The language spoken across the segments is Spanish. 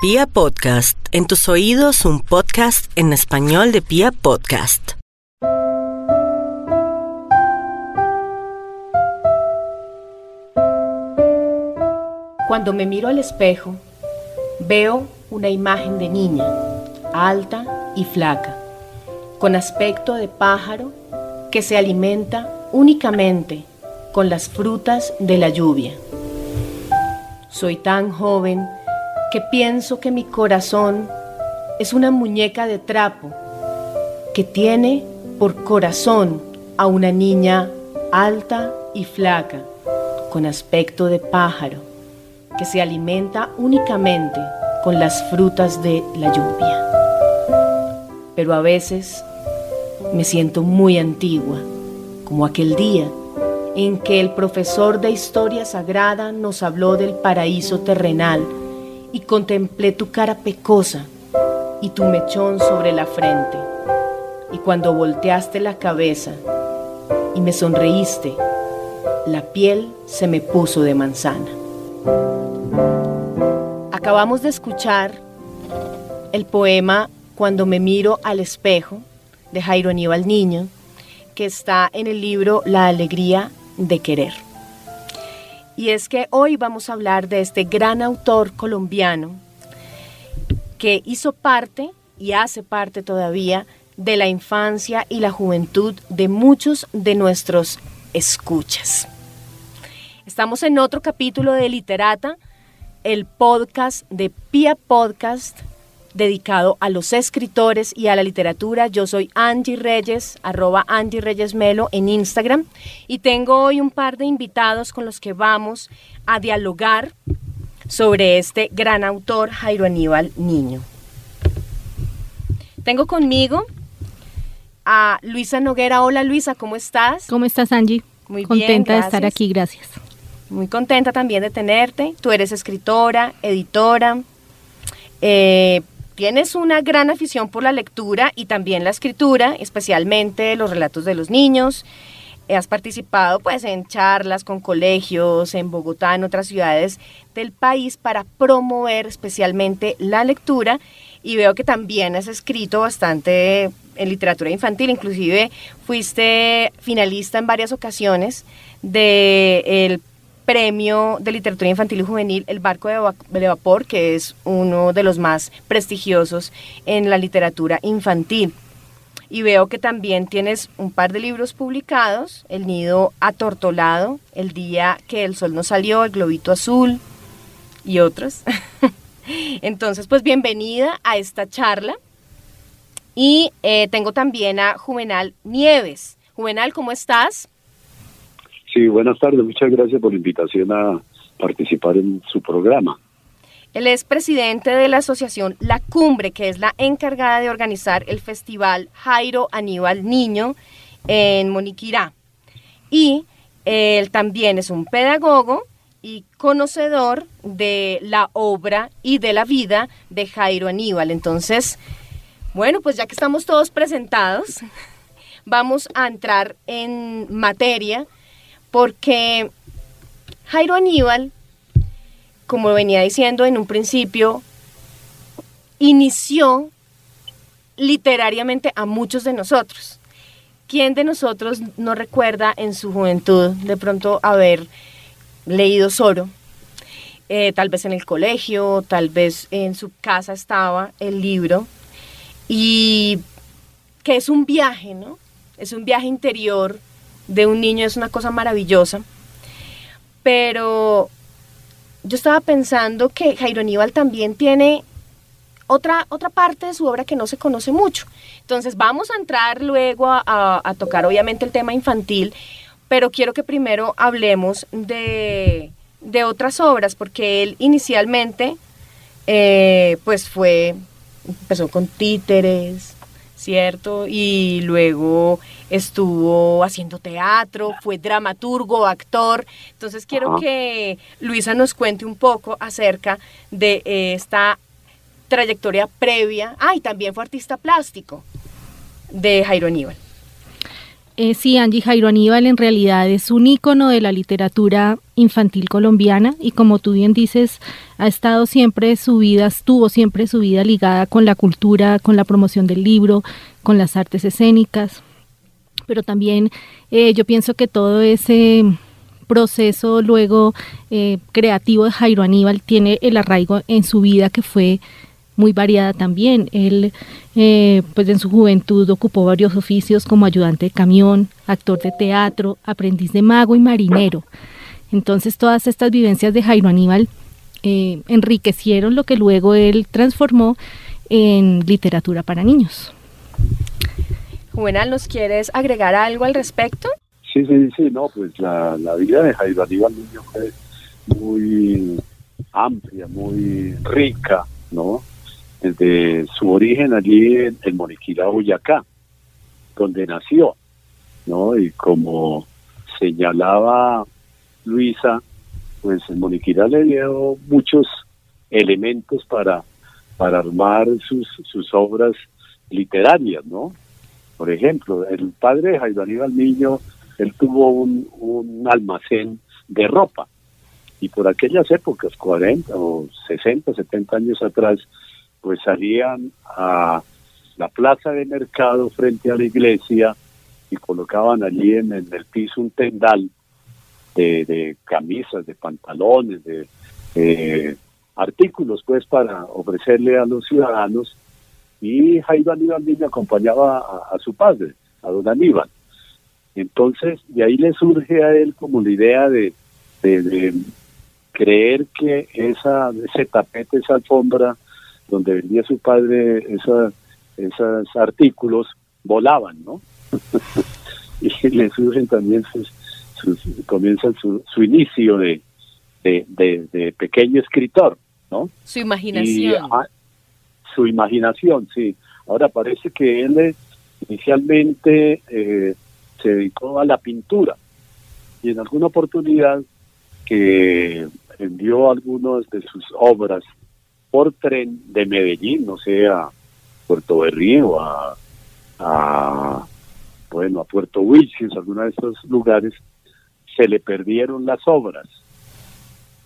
Pia Podcast, en tus oídos un podcast en español de Pia Podcast. Cuando me miro al espejo, veo una imagen de niña, alta y flaca, con aspecto de pájaro que se alimenta únicamente con las frutas de la lluvia. Soy tan joven que pienso que mi corazón es una muñeca de trapo que tiene por corazón a una niña alta y flaca, con aspecto de pájaro, que se alimenta únicamente con las frutas de la lluvia. Pero a veces me siento muy antigua, como aquel día en que el profesor de historia sagrada nos habló del paraíso terrenal y contemplé tu cara pecosa y tu mechón sobre la frente. Y cuando volteaste la cabeza y me sonreíste, la piel se me puso de manzana. Acabamos de escuchar el poema Cuando me miro al espejo de Jairo Aníbal Niño, que está en el libro La alegría de querer. Y es que hoy vamos a hablar de este gran autor colombiano que hizo parte y hace parte todavía de la infancia y la juventud de muchos de nuestros escuchas. Estamos en otro capítulo de Literata, el podcast de Pia Podcast dedicado a los escritores y a la literatura. Yo soy Angie Reyes, arroba Angie Reyes Melo en Instagram y tengo hoy un par de invitados con los que vamos a dialogar sobre este gran autor Jairo Aníbal Niño. Tengo conmigo a Luisa Noguera. Hola Luisa, ¿cómo estás? ¿Cómo estás Angie? Muy contenta de estar aquí, gracias. Muy contenta también de tenerte. Tú eres escritora, editora, eh, tienes una gran afición por la lectura y también la escritura, especialmente los relatos de los niños. Has participado pues en charlas con colegios en Bogotá, en otras ciudades del país para promover especialmente la lectura y veo que también has escrito bastante en literatura infantil, inclusive fuiste finalista en varias ocasiones del premio de literatura infantil y juvenil El Barco de, Vapor, que es uno de los más prestigiosos en la literatura infantil. Y veo que también tienes un par de libros publicados, El Nido Atortolado, El Día que el Sol no salió, El Globito Azul y otros. Entonces, pues bienvenida a esta charla. Y eh, tengo también a Juvenal Nieves. Juvenal, ¿cómo estás? Sí, buenas tardes. Muchas gracias por la invitación a participar en su programa. Él es presidente de la asociación La Cumbre, que es la encargada de organizar el festival Jairo Aníbal Niño en Moniquirá. Y él también es un pedagogo y conocedor de la obra y de la vida de Jairo Aníbal. Entonces, bueno, pues ya que estamos todos presentados, vamos a entrar en materia porque Jairo Aníbal, como venía diciendo en un principio, inició literariamente a muchos de nosotros. ¿Quién de nosotros no recuerda en su juventud de pronto haber leído Soro? Eh, tal vez en el colegio, tal vez en su casa estaba el libro, y que es un viaje, ¿no? Es un viaje interior de un niño es una cosa maravillosa. Pero yo estaba pensando que Jairo Aníbal también tiene otra, otra parte de su obra que no se conoce mucho. Entonces vamos a entrar luego a, tocar obviamente el tema infantil, pero quiero que primero hablemos de, otras obras, porque él inicialmente eh, pues fue, empezó con títeres, ¿cierto? Y luego estuvo haciendo teatro, fue dramaturgo, actor. Entonces quiero que Luisa nos cuente un poco acerca de esta trayectoria previa. Ah, y también fue artista plástico de Jairo Aníbal. Eh, sí, Angie Jairo Aníbal en realidad es un ícono de la literatura infantil colombiana y como tú bien dices, ha estado siempre su vida, estuvo siempre su vida ligada con la cultura, con la promoción del libro, con las artes escénicas, pero también eh, yo pienso que todo ese proceso luego eh, creativo de Jairo Aníbal tiene el arraigo en su vida que fue muy variada también. Él, eh, pues en su juventud ocupó varios oficios como ayudante de camión, actor de teatro, aprendiz de mago y marinero. Entonces todas estas vivencias de Jairo Aníbal eh, enriquecieron lo que luego él transformó en literatura para niños. Juvenal, ¿nos quieres agregar algo al respecto? Sí, sí, sí, no, pues la, la vida de Jairo Aníbal Niño fue muy amplia, muy rica, ¿no? Desde su origen allí en, en Moniquira, Boyacá, donde nació, ¿no? Y como señalaba Luisa, pues en Moniquira le dio muchos elementos para, para armar sus, sus obras literarias, ¿no? Por ejemplo, el padre de Jairo Aníbal Niño él tuvo un, un almacén de ropa y por aquellas épocas, 40 o 60, 70 años atrás, pues salían a la plaza de mercado frente a la iglesia y colocaban allí en, el piso un tendal de, camisas, de pantalones, de artículos pues para ofrecerle a los ciudadanos y Jairo Aníbal Niño acompañaba a, a su padre, a don Aníbal. Entonces, de ahí le surge a él como la idea de, de, creer que esa, ese tapete, esa alfombra donde vendía su padre esa, esos artículos, volaban, ¿no? y le surgen también sus, comienza su, su inicio de, de, pequeño escritor, ¿no? Su imaginación. Ah, su imaginación, sí. Ahora parece que él inicialmente eh, se dedicó a la pintura y en alguna oportunidad que envió algunas de sus obras por tren de Medellín, no sé, a Puerto Berrío, a, a bueno, a Puerto Wilches, alguna de estos lugares, se le perdieron las obras.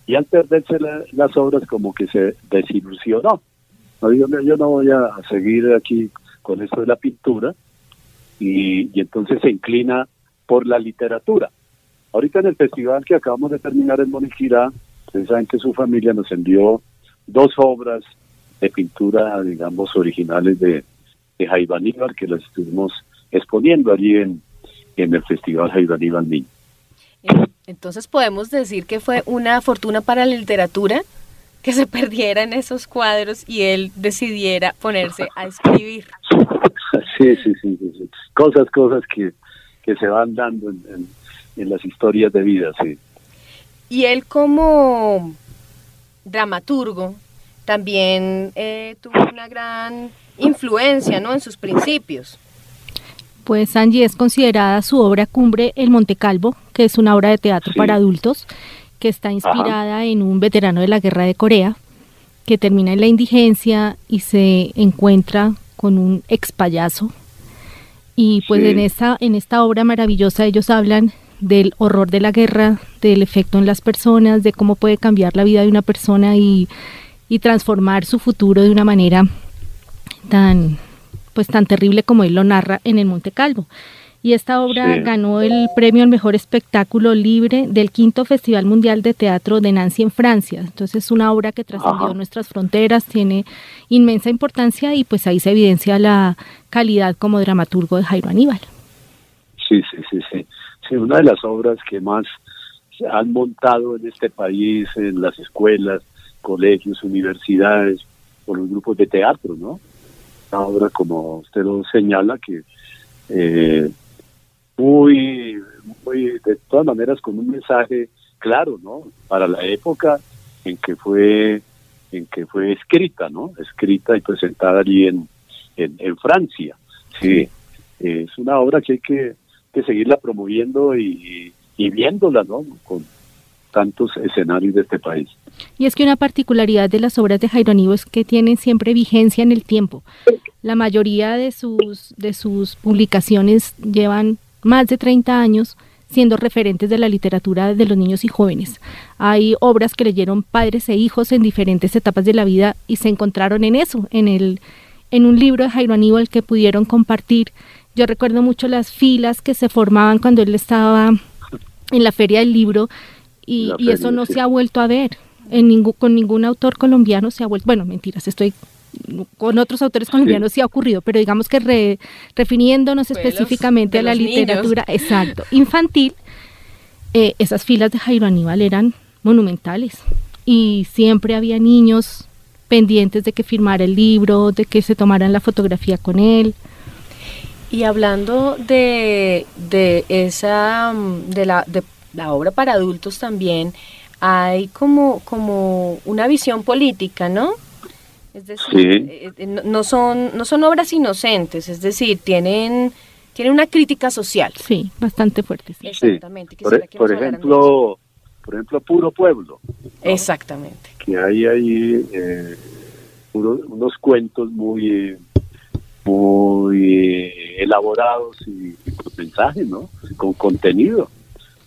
Y al perderse las obras como que se desilusionó. No, yo, yo no voy a seguir aquí con esto de la pintura, y, entonces se inclina por la literatura. Ahorita en el festival que acabamos de terminar en Moniquirá, ustedes saben que su familia nos envió dos obras de pintura, digamos, originales de, de Jaime Aníbal, que las estuvimos exponiendo allí en, en el Festival Jaime Aníbal Niño. Entonces podemos decir que fue una fortuna para la literatura que se perdiera en esos cuadros y él decidiera ponerse a escribir. Sí, sí, sí, sí, cosas, cosas que, que se van dando en, en, las historias de vida, sí. Y él como dramaturgo también eh, tuvo una gran influencia, ¿no? En sus principios. Pues Angie es considerada su obra cumbre El Monte Calvo, que es una obra de teatro para adultos que está inspirada en un veterano de la guerra de Corea que termina en la indigencia y se encuentra con un ex payaso. Y pues en, esta, en esta obra maravillosa ellos hablan del horror de la guerra, del efecto en las personas, de cómo puede cambiar la vida de una persona y, y transformar su futuro de una manera tan pues tan terrible como él lo narra en el Monte Calvo y esta obra ganó el premio al mejor espectáculo libre del quinto Festival Mundial de Teatro de Nancy en Francia. Entonces es una obra que trascendió nuestras fronteras, tiene inmensa importancia y pues ahí se evidencia la calidad como dramaturgo de Jairo Aníbal. Sí, sí, sí, sí. Sí, una de las obras que más se han montado en este país, en las escuelas, colegios, universidades, por los grupos de teatro, ¿no? Una obra, como usted lo señala, que eh, muy, muy, de todas maneras con un mensaje claro, ¿no? Para la época en que fue, en que fue escrita, ¿no? Escrita y presentada allí en, en, Francia. Sí, es una obra que hay que, que seguirla promoviendo y, viéndola, ¿no? Con tantos escenarios de este país. Y es que una particularidad de las obras de Jairo es que tienen siempre vigencia en el tiempo. La mayoría de sus, de sus publicaciones llevan más de 30 años siendo referentes de la literatura de los niños y jóvenes. Hay obras que leyeron padres e hijos en diferentes etapas de la vida y se encontraron en eso, en el en un libro de Jairo Aníbal que pudieron compartir. Yo recuerdo mucho las filas que se formaban cuando él estaba en la feria del libro y, eso no se ha vuelto a ver. En ningún, con ningún autor colombiano se ha vuelto, bueno, mentiras, estoy con otros autores colombianos sí, ha ocurrido, pero digamos que refiriéndonos específicamente a la literatura, exacto, infantil, eh, esas filas de Jairo Aníbal eran monumentales y siempre había niños pendientes de que firmara el libro, de que se tomaran la fotografía con él. Y hablando de, de esa, de la, de la obra para adultos también, hay como, como una visión política, ¿no? Es decir, eh, eh, no, son, no son obras inocentes, es decir, tienen, tienen una crítica social. Sí, bastante fuerte. Exactamente. Por, e, por ejemplo, por ejemplo, Puro Pueblo. Exactamente. Que hay ahí eh, unos cuentos muy, muy elaborados y, con mensajes, ¿no? Con contenido.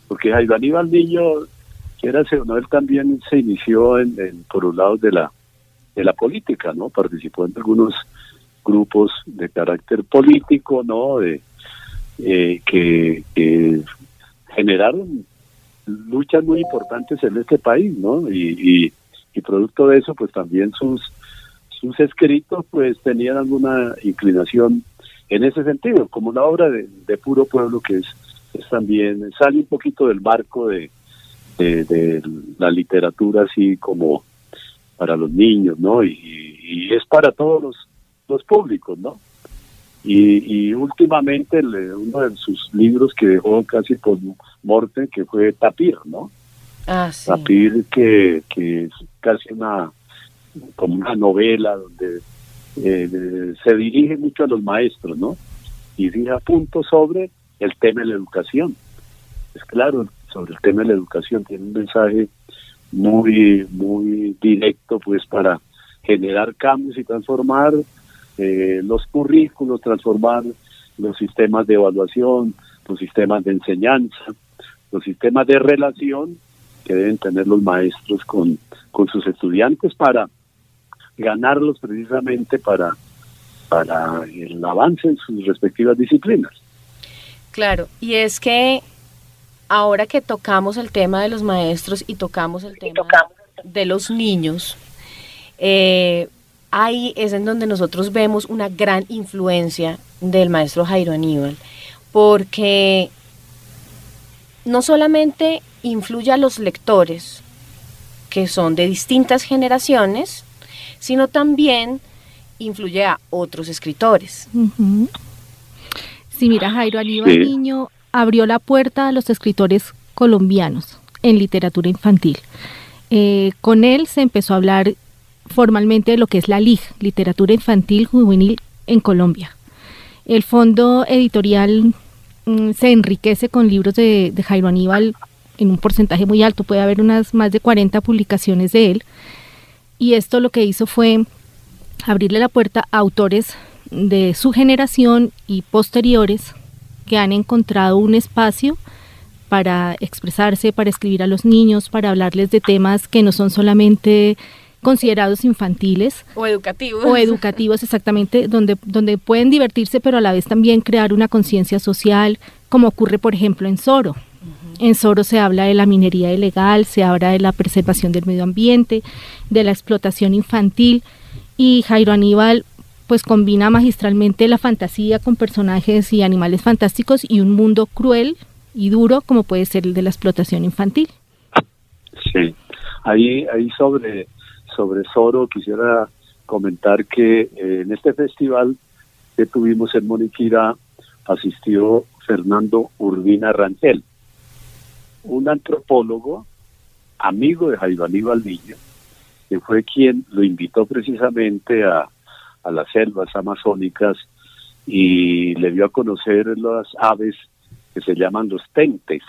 Porque Jairo Aníbal Niño, quiera ser, no, él también se inició en, en, por un lado de la de la política, ¿no? Participó en algunos grupos de carácter político, ¿no? De, eh, que, generaron luchas muy importantes en este país, ¿no? Y, y, producto de eso, pues también sus sus escritos, pues tenían alguna inclinación en ese sentido, como una obra de, puro pueblo que es, es, también sale un poquito del marco de, de la literatura así como para los niños, ¿no? Y, es para todos los, los públicos, ¿no? Y, últimamente uno de sus libros que dejó casi por muerte, que fue Tapir, ¿no? Ah, sí. Tapir, que, que es casi una, como una novela donde eh, se dirige mucho a los maestros, ¿no? Y fija punto sobre el tema de la educación. Es claro, sobre el tema de la educación tiene un mensaje muy, muy directo pues para generar cambios y transformar eh, los currículos, transformar los sistemas de evaluación, los sistemas de enseñanza, los sistemas de relación que deben tener los maestros con, con sus estudiantes para ganarlos precisamente para, para el avance en sus respectivas disciplinas. Claro, y es que ahora que tocamos el tema de los maestros y tocamos el tema de los niños, eh, ahí es en donde nosotros vemos una gran influencia del maestro Jairo Aníbal, porque no solamente influye a los lectores, que son de distintas generaciones, sino también influye a otros escritores. Sí, mira, Jairo Aníbal Niño abrió la puerta a los escritores colombianos en literatura infantil. Eh, con él se empezó a hablar formalmente de lo que es la LIG, Literatura Infantil Juvenil en Colombia. El fondo editorial mm, se enriquece con libros de, de, Jairo Aníbal en un porcentaje muy alto, puede haber unas más de 40 publicaciones de él. Y esto lo que hizo fue abrirle la puerta a autores de su generación y posteriores que han encontrado un espacio para expresarse, para escribir a los niños, para hablarles de temas que no son solamente considerados infantiles o educativos. o educativos exactamente donde donde pueden divertirse pero a la vez también crear una conciencia social como ocurre por ejemplo en Soro en Soro se habla de la minería ilegal se habla de la preservación del medio ambiente de la explotación infantil y Jairo Aníbal pues combina magistralmente la fantasía con personajes y animales fantásticos y un mundo cruel y duro como puede ser el de la explotación infantil. Sí, ahí, ahí sobre, sobre Soro quisiera comentar que eh, en este festival que tuvimos en Moniquira asistió Fernando Urbina Rangel, un antropólogo, amigo de Aníbal Niño, que fue quien lo invitó precisamente a, a las selvas amazónicas y le dio a conocer las aves que se llaman los tentes,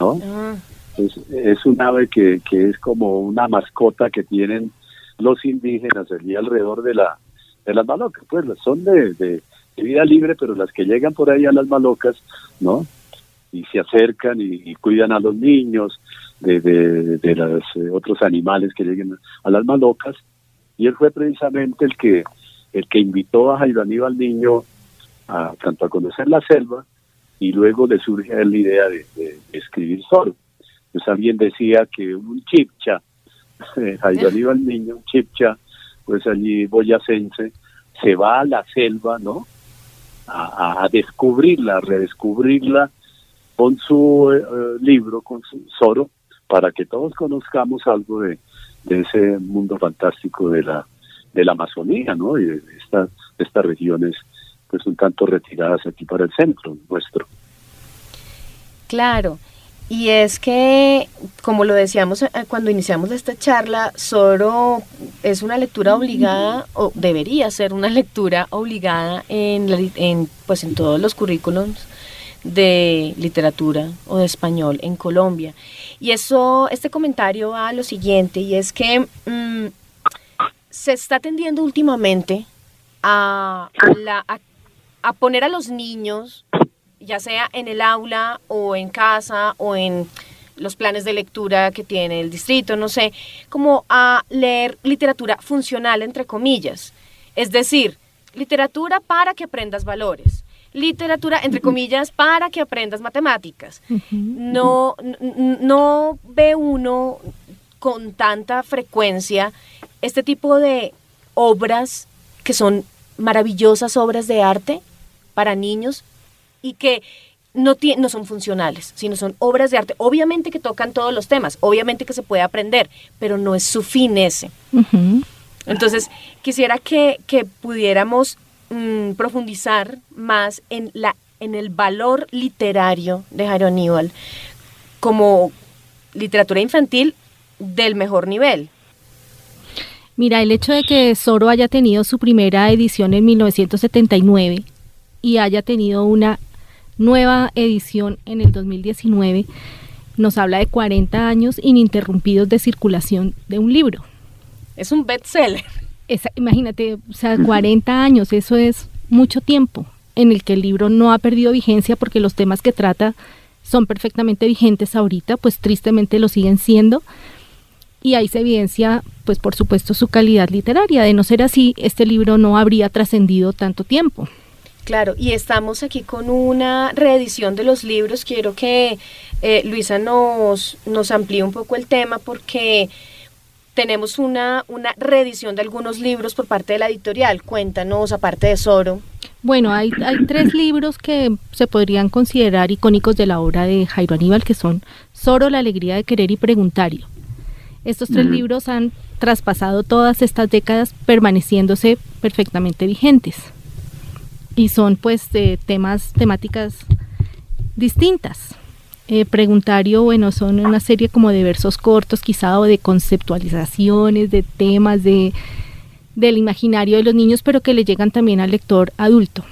¿no? Ah. Es, es un ave que, que es como una mascota que tienen los indígenas allí alrededor de la de las malocas, pues son de, de, vida libre, pero las que llegan por ahí a las malocas, ¿no? Y se acercan y, cuidan a los niños de, de, los eh, otros animales que lleguen a las malocas. Y él fue precisamente el que, el que invitó a Jairo Aníbal Niño a, tanto a conocer la selva y luego le surge la idea de, escribir solo. Pues alguien decía que un chipcha, Jairo Aníbal Niño, un chipcha, pues allí boyacense, se va a la selva, ¿no? A, a descubrirla, a redescubrirla con su eh, libro, con su Zoro, para que todos conozcamos algo de, ese mundo fantástico de la, de la Amazonía, ¿no? Y de, estas de estas regiones, pues un tanto retiradas aquí para el centro nuestro. Claro. Y es que, como lo decíamos eh, cuando iniciamos esta charla, Zoro es una lectura obligada, o debería ser una lectura obligada en, en, pues en todos los currículums de literatura o de español en Colombia. Y eso, este comentario va a lo siguiente, y es que mm, se está tendiendo últimamente a, a, poner a los niños, ya sea en el aula o en casa o en los planes de lectura que tiene el distrito, no sé, como a leer literatura funcional, entre comillas. Es decir, literatura para que aprendas valores literatura, entre comillas, para que aprendas matemáticas. No, no ve uno con tanta frecuencia este tipo de obras que son maravillosas obras de arte para niños y que no, no son funcionales, sino son obras de arte. Obviamente que tocan todos los temas, obviamente que se puede aprender, pero no es su fin ese. Entonces, quisiera que, que pudiéramos Mm, profundizar más en, la, en el valor literario de Jairo Aníbal como literatura infantil del mejor nivel. Mira, el hecho de que Soro haya tenido su primera edición en 1979 y haya tenido una nueva edición en el 2019 nos habla de 40 años ininterrumpidos de circulación de un libro. Es un bestseller imagínate, o sea, 40 años, eso es mucho tiempo en el que el libro no ha perdido vigencia porque los temas que trata son perfectamente vigentes ahorita, pues tristemente lo siguen siendo. Y ahí se evidencia, pues por supuesto, su calidad literaria. De no ser así, este libro no habría trascendido tanto tiempo. Claro, y estamos aquí con una reedición de los libros. Quiero que eh, Luisa nos, nos amplíe un poco el tema porque tenemos una, una reedición de algunos libros por parte de la editorial. Cuéntanos, aparte de Soro. Bueno, hay, hay tres libros que se podrían considerar icónicos de la obra de Jairo Aníbal, que son Soro, La Alegría de Querer y Preguntario. Estos tres libros han traspasado todas estas décadas permaneciéndose perfectamente vigentes. Y son pues de temas, temáticas distintas eh, preguntario, bueno, son una serie como de versos cortos quizá o de conceptualizaciones, de temas de, del imaginario de los niños, pero que le llegan también al lector adulto.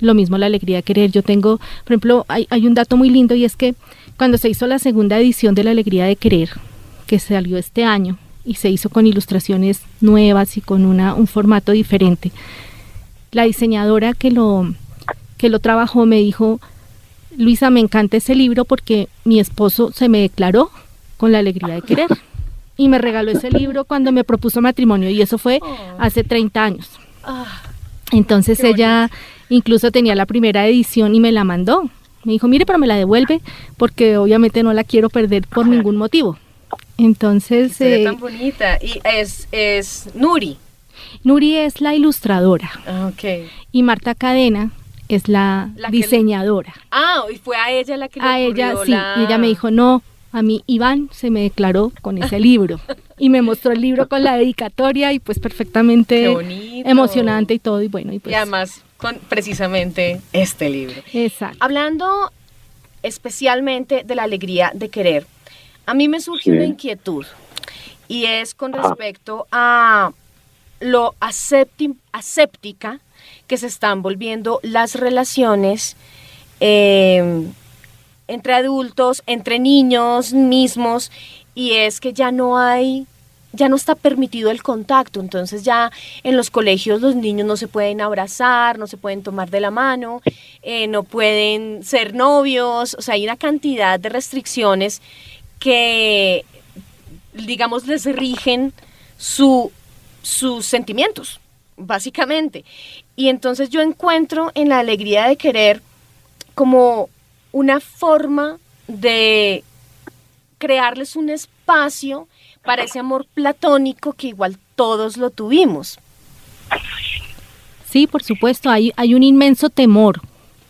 Lo mismo la alegría de querer. Yo tengo, por ejemplo, hay, hay un dato muy lindo y es que cuando se hizo la segunda edición de la alegría de querer, que salió este año y se hizo con ilustraciones nuevas y con una, un formato diferente, la diseñadora que lo, que lo trabajó me dijo, Luisa, me encanta ese libro porque mi esposo se me declaró con la alegría de querer y me regaló ese libro cuando me propuso matrimonio y eso fue oh. hace 30 años. Ah, Entonces ella incluso tenía la primera edición y me la mandó. Me dijo, mire, pero me la devuelve porque obviamente no la quiero perder por ningún motivo. Entonces... Eh, tan bonita. Y es, es Nuri. Nuri es la ilustradora. Ah, okay. Y Marta Cadena es la, diseñadora. Ah, y fue a ella la que le A ella, sí, y ella me dijo, no, a mí Iván se me declaró con ese libro. Y me mostró el libro con la dedicatoria y pues perfectamente emocionante y todo. Y bueno, y pues... Y además con precisamente este libro. Exacto. Hablando especialmente de la alegría de querer, a mí me surge una inquietud y es con respecto a lo aséptica que se están volviendo las relaciones em, entre adultos, entre niños mismos, y es que ya no hay ya no está permitido el contacto, entonces ya en los colegios los niños no se pueden abrazar, no se pueden tomar de la mano, eh, no pueden ser novios, o sea, hay una cantidad de restricciones que, digamos, les rigen su, sus sentimientos, básicamente. Y entonces yo encuentro en la alegría de querer como una forma de crearles un espacio para ese amor platónico que igual todos lo tuvimos. Sí, por supuesto, hay, hay un inmenso temor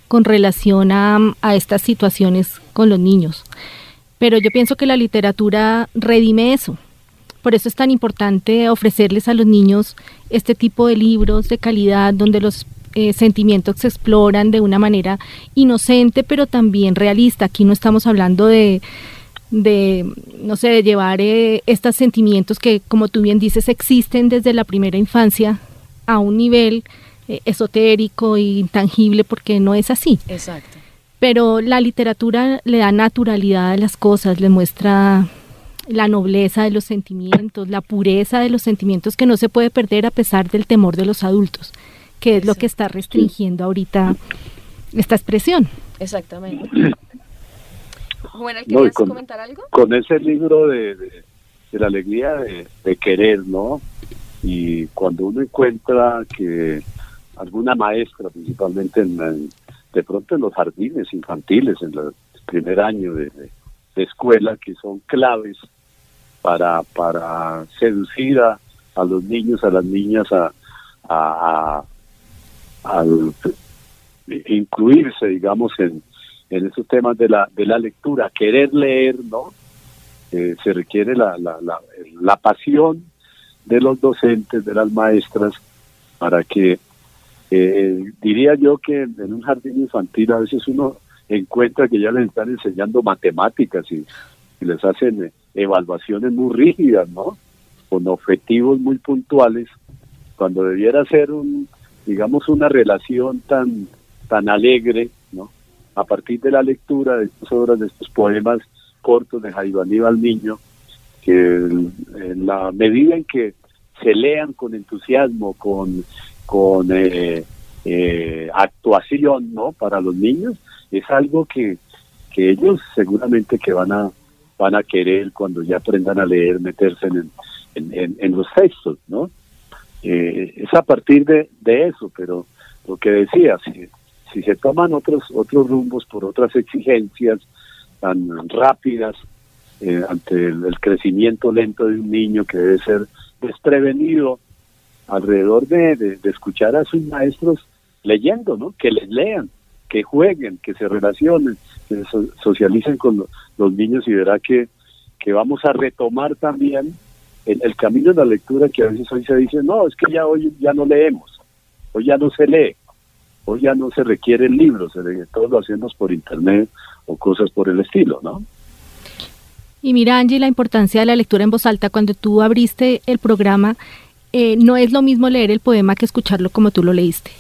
con relación a, a estas situaciones con los niños, pero yo pienso que la literatura redime eso. Por eso es tan importante ofrecerles a los niños este tipo de libros de calidad donde los eh, sentimientos se exploran de una manera inocente, pero también realista. Aquí no estamos hablando de, de, no sé, de llevar eh, estos sentimientos que, como tú bien dices, existen desde la primera infancia a un nivel eh, esotérico e intangible, porque no es así. Exacto. Pero la literatura le da naturalidad a las cosas, le muestra la nobleza de los sentimientos, la pureza de los sentimientos que no se puede perder a pesar del temor de los adultos, que es lo que está restringiendo ahorita esta expresión. Exactamente. Bueno, ¿querías con, comentar algo? Con ese libro de, de, la alegría de, querer, ¿no? Y cuando uno encuentra que alguna maestra, principalmente en, de pronto en los jardines infantiles, en el primer año de, escuela, que son claves para, para seducir a, los niños, a las niñas, a, a, a incluirse, digamos, en, en esos temas de la, de la lectura, querer leer, ¿no? Eh, se requiere la, la, la, pasión de los docentes, de las maestras, para que, eh, diría yo que en un jardín infantil a veces uno encuentra que ya les están enseñando matemáticas y, les hacen evaluaciones muy rígidas, ¿no? Con objetivos muy puntuales, cuando debiera ser un, digamos, una relación tan, tan alegre, ¿no? a partir de la lectura de estas obras, de estos poemas cortos de Jairo Aníbal Niño, que en la medida en que se lean con entusiasmo, con, con eh, eh, actuación ¿no? para los niños, es algo que, que ellos seguramente que van a van a querer cuando ya aprendan a leer, meterse en, en, los textos, ¿no? Eh, es a partir de, de eso, pero lo que decía, si, si se toman otros otros rumbos por otras exigencias tan rápidas eh, ante el, crecimiento lento de un niño que debe ser desprevenido alrededor de, escuchar a sus maestros leyendo, ¿no? Que les lean, que jueguen, que se relacionen, que socialicen con los niños y verá que, que vamos a retomar también el, camino de la lectura que a veces hoy se dice, no, es que ya hoy ya no leemos, hoy ya no se lee. Hoy ya no se requieren libros, todos lo hacemos por internet o cosas por el estilo, ¿no? Y mira, Angie, la importancia de la lectura en voz alta. Cuando tú abriste el programa, eh, no es lo mismo leer el poema que escucharlo como tú lo leíste.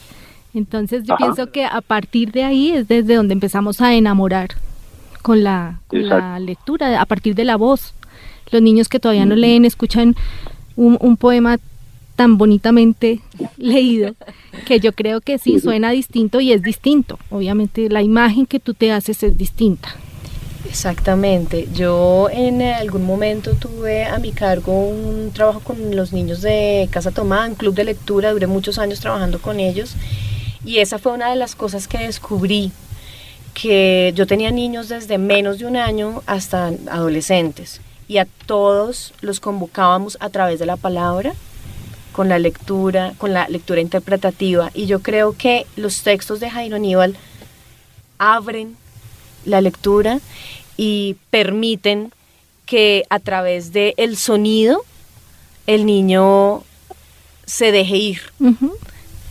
Entonces yo pienso que a partir de ahí es desde donde empezamos a enamorar con la, la lectura, a partir de la voz. Los niños que todavía no leen escuchan un, un poema tan bonitamente leído que yo creo que sí suena distinto y es distinto. Obviamente la imagen que tú te haces es distinta. Exactamente. Yo en algún momento tuve a mi cargo un trabajo con los niños de Casa Tomada, un club de lectura, duré muchos años trabajando con ellos y esa fue una de las cosas que descubrí, que yo tenía niños desde menos de un año hasta adolescentes. Y a todos los convocábamos a través de la palabra con la lectura, con la lectura interpretativa. Y yo creo que los textos de Jairo Aníbal abren la lectura y permiten que a través del el sonido el niño se deje ir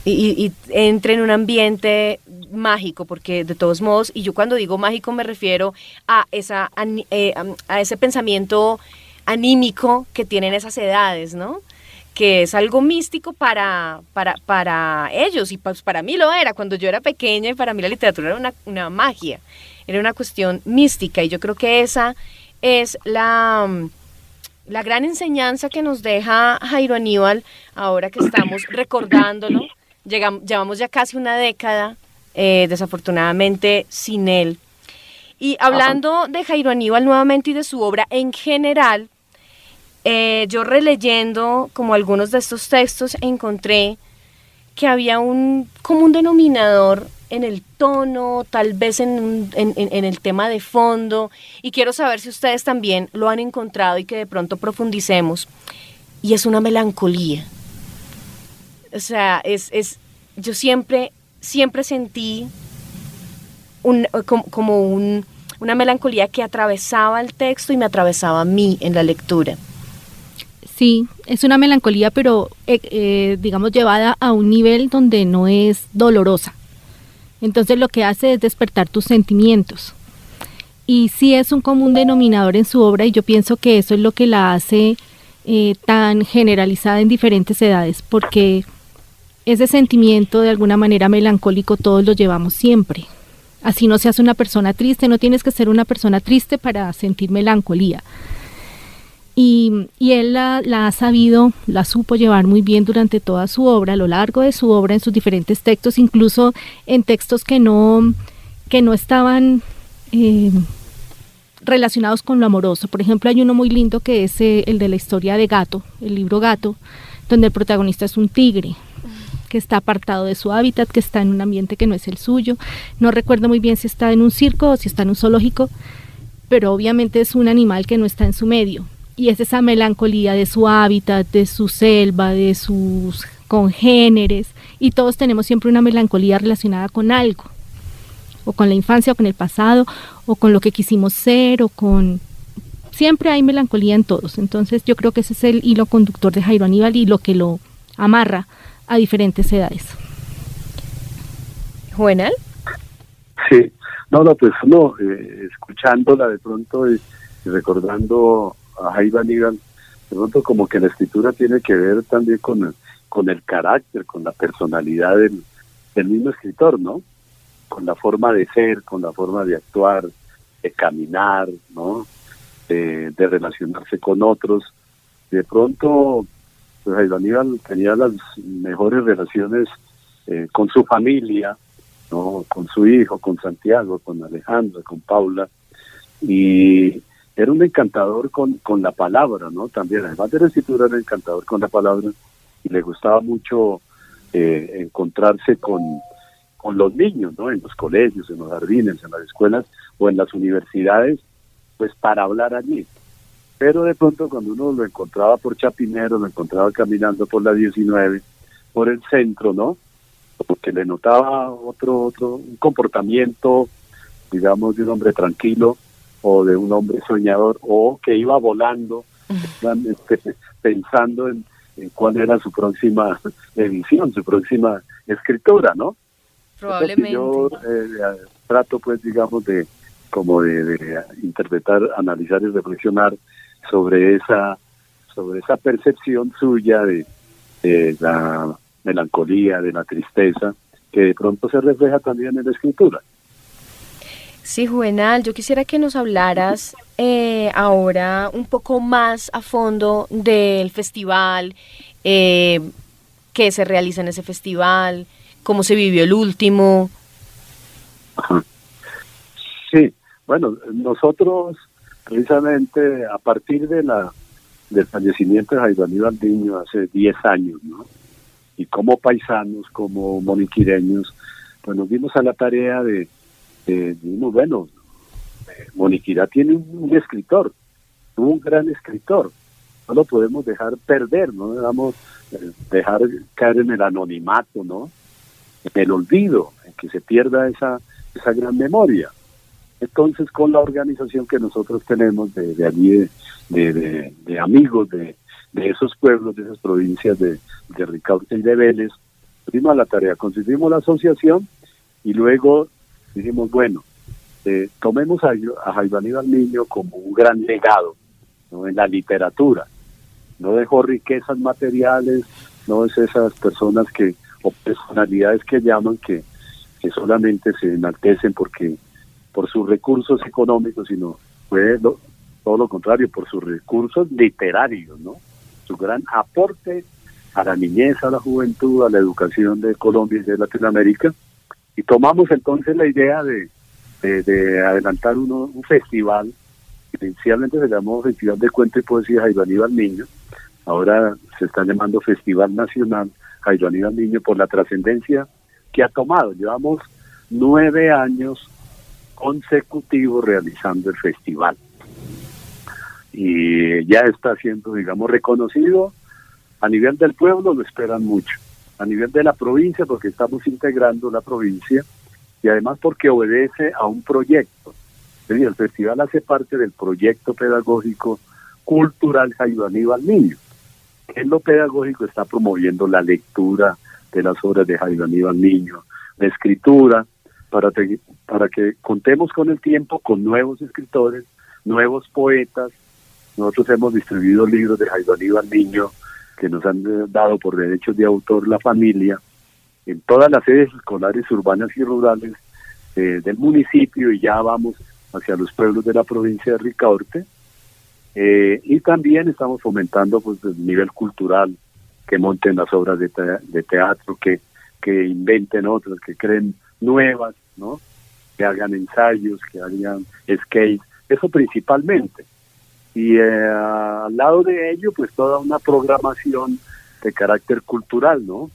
y, entre en un ambiente mágico, porque de todos modos, y yo cuando digo mágico me refiero a, esa, eh, a ese pensamiento anímico que tienen esas edades, ¿no? que es algo místico para, para, para ellos y pues para mí lo era. Cuando yo era pequeña y para mí la literatura era una, una magia, era una cuestión mística y yo creo que esa es la, la gran enseñanza que nos deja Jairo Aníbal, ahora que estamos recordándolo, llegamos, llevamos ya casi una década, eh, desafortunadamente, sin él. Y hablando de Jairo Aníbal nuevamente y de su obra en general, eh, yo releyendo como algunos de estos textos encontré que había un común denominador en el tono, tal vez en, en, el tema de fondo, y quiero saber si ustedes también lo han encontrado y que de pronto profundicemos, y es una melancolía. O sea, es, es yo siempre, siempre sentí un, como, un, una melancolía que atravesaba el texto y me atravesaba a mí en la lectura. Sí, es una melancolía, pero eh, eh, digamos llevada a un nivel donde no es dolorosa. Entonces lo que hace es despertar tus sentimientos. Y sí es un común denominador en su obra y yo pienso que eso es lo que la hace eh, tan generalizada en diferentes edades, porque ese sentimiento de alguna manera melancólico todos lo llevamos siempre. Así no seas una persona triste, no tienes que ser una persona triste para sentir melancolía. Y, él la, ha sabido, la supo llevar muy bien durante toda su obra, a lo largo de su obra, en sus diferentes textos, incluso en textos que no, que no estaban eh, relacionados con lo amoroso. Por ejemplo, hay uno muy lindo que es eh, el de la historia de Gato, el libro Gato, donde el protagonista es un tigre que está apartado de su hábitat, que está en un ambiente que no es el suyo. No recuerdo muy bien si está en un circo o si está en un zoológico, pero obviamente es un animal que no está en su medio. Y es esa melancolía de su hábitat, de su selva, de sus congéneres, y todos tenemos siempre una melancolía relacionada con algo, o con la infancia, o con el pasado, o con lo que quisimos ser, o con... Siempre hay melancolía en todos, entonces yo creo que ese es el hilo conductor de Jairo Aníbal y lo que lo amarra a diferentes edades. ¿Juvenal? Sí, no, no, pues no, eh, escuchándola de pronto y recordando a Jaime Aníbal, de pronto como que la escritura tiene que ver también con el, con el carácter, con la personalidad del, mismo escritor, ¿no? Con la forma de ser, con la forma de actuar, de caminar, ¿no? De, relacionarse con otros. De pronto, pues Aníbal tenía las mejores relaciones eh, con su familia, ¿no? Con su hijo, con Santiago, con Alejandra, con Paula. Y, era un encantador con, con la palabra, ¿no? También, además de la escritura, era encantador con la palabra y le gustaba mucho eh, encontrarse con, con los niños, ¿no? En los colegios, en los jardines, en las escuelas o en las universidades, pues para hablar allí. Pero de pronto cuando uno lo encontraba por Chapinero, lo encontraba caminando por la 19, por el centro, ¿no? Porque le notaba otro, otro, un comportamiento, digamos, de un hombre tranquilo, o de un hombre soñador o que iba volando este, pensando en, cuál era su próxima edición, su próxima escritura, ¿no? Probablemente. Yo eh, trato, pues, digamos, de como de, interpretar, analizar y reflexionar sobre esa sobre esa percepción suya de, de la melancolía, de la tristeza, que de pronto se refleja también en la escritura. Sí, Juvenal, yo quisiera que nos hablaras eh, ahora un poco más a fondo del festival, eh, qué se realiza en ese festival, cómo se vivió el último. Sí, bueno, nosotros precisamente a partir de la del fallecimiento de Jairo Aníbal Niño hace 10 años, ¿no? Y como paisanos, como moniquireños, pues nos dimos a la tarea de eh, bueno, Moniquirá tiene un, escritor, un gran escritor, no lo podemos dejar perder, no debemos eh, dejar caer en el anonimato, ¿no? En el olvido, en que se pierda esa, esa gran memoria. Entonces, con la organización que nosotros tenemos de, allí, de, amigos de, esos pueblos, de esas provincias de, de y de Vélez, dimos la tarea, constituimos la asociación y luego dijimos, bueno, eh, tomemos a, a Jaime como un gran legado en la literatura. No dejó riquezas materiales, no es esas personas que, o personalidades que llaman que, que solamente se enaltecen porque por sus recursos económicos, sino fue todo lo contrario, por sus recursos literarios, ¿no? Su gran aporte a la niñez, a la juventud, a la educación de Colombia y de Latinoamérica. Y tomamos entonces la idea de, de, adelantar uno, un festival, inicialmente se llamó Festival de Cuento y Poesía Jairo Aníbal Niño, ahora se está llamando Festival Nacional Jairo Aníbal Niño por la trascendencia que ha tomado. Llevamos nueve años consecutivos realizando el festival. Y ya está siendo, digamos, reconocido a nivel del pueblo, lo esperan mucho. A nivel de la provincia, porque estamos integrando la provincia, y además porque obedece a un proyecto. El festival hace parte del proyecto pedagógico cultural Jairo Aníbal Niño. En lo pedagógico está promoviendo la lectura de las obras de Jairo Aníbal Niño, la escritura, para, para que contemos con el tiempo con nuevos escritores, nuevos poetas. Nosotros hemos distribuido libros de Jairo Aníbal Niño que nos han eh, dado por derechos de autor la familia en todas las sedes escolares urbanas y rurales eh, del municipio y ya vamos hacia los pueblos de la provincia de Ricaurte. Eh, y también estamos fomentando pues el nivel cultural, que monten las obras de, de teatro, que, que inventen otras, que creen nuevas, ¿no? Que hagan ensayos, que hagan skate, eso principalmente. Y eh, al lado de ello, pues toda una programación de carácter cultural, ¿no?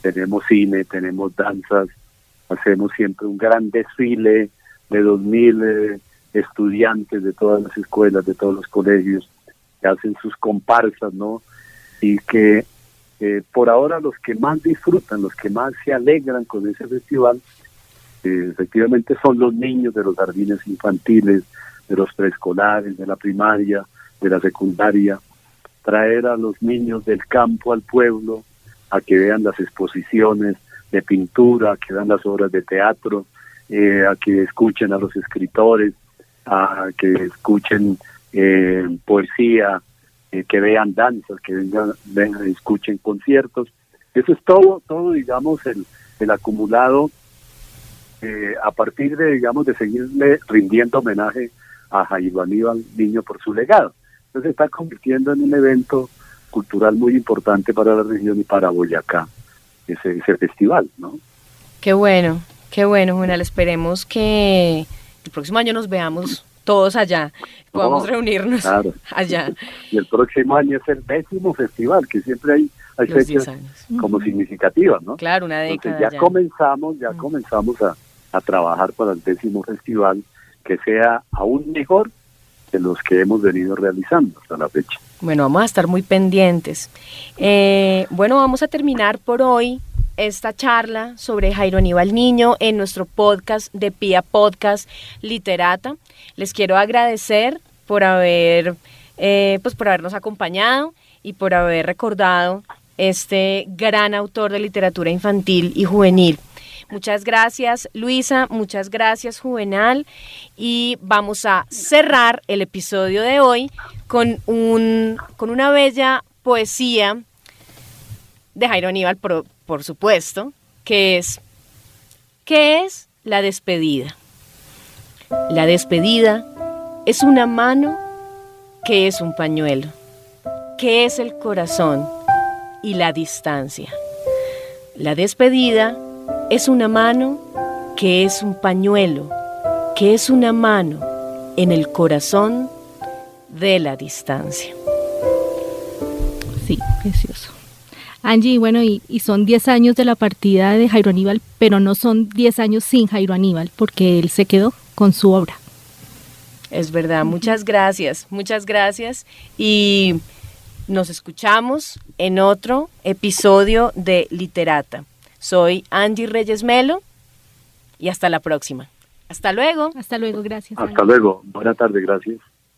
Tenemos cine, tenemos danzas, hacemos siempre un gran desfile de dos mil eh, estudiantes de todas las escuelas, de todos los colegios, que hacen sus comparsas, ¿no? Y que eh, por ahora los que más disfrutan, los que más se alegran con ese festival, eh, efectivamente son los niños de los jardines infantiles, de los preescolares, de la primaria, de la secundaria, traer a los niños del campo al pueblo a que vean las exposiciones de pintura, a que vean las obras de teatro, eh, a que escuchen a los escritores, a que escuchen poesía, eh, que vean danzas, que vengan, vengan, escuchen conciertos. Eso es todo, todo digamos, el, el acumulado eh, a partir de, digamos, de seguirle rindiendo homenaje a Jairo Aníbal Niño por su legado. Entonces se está convirtiendo en un evento cultural muy importante para la región y para Boyacá, ese, ese festival, ¿no? Qué bueno, qué bueno, Juvenal. Esperemos que el próximo año nos veamos todos allá, podamos reunirnos allá. Y el próximo año es el décimo festival, que siempre hay, hay fechas como significativas, ¿no? Claro, una década. ya, comenzamos, ya comenzamos a, a trabajar para el décimo festival que sea aún mejor de los que hemos venido realizando hasta la fecha. Bueno, vamos a estar muy pendientes. Eh, bueno, vamos a terminar por hoy esta charla sobre Jairo Aníbal Niño en nuestro podcast de Pia Podcast Literata. Les quiero agradecer por haber, eh, pues por habernos acompañado y por haber recordado este gran autor de literatura infantil y juvenil. Muchas gracias Luisa, muchas gracias Juvenal y vamos a cerrar el episodio de hoy con, un, con una bella poesía de Jairo Aníbal, por supuesto, que es, ¿qué es la despedida? La despedida es una mano que es un pañuelo, que es el corazón y la distancia. La despedida es una mano que es un pañuelo, que es una mano en el corazón de la distancia. Sí, precioso. Angie, bueno, y, son 10 años de la partida de Jairo Aníbal, pero no son 10 años sin Jairo Aníbal, porque él se quedó con su obra. Es verdad, muchas gracias, muchas gracias. Y nos escuchamos en otro episodio de Literata. Soy Angie Reyes Melo y hasta la próxima. Hasta luego. Hasta luego, gracias. Hasta luego. Buenas tardes, gracias.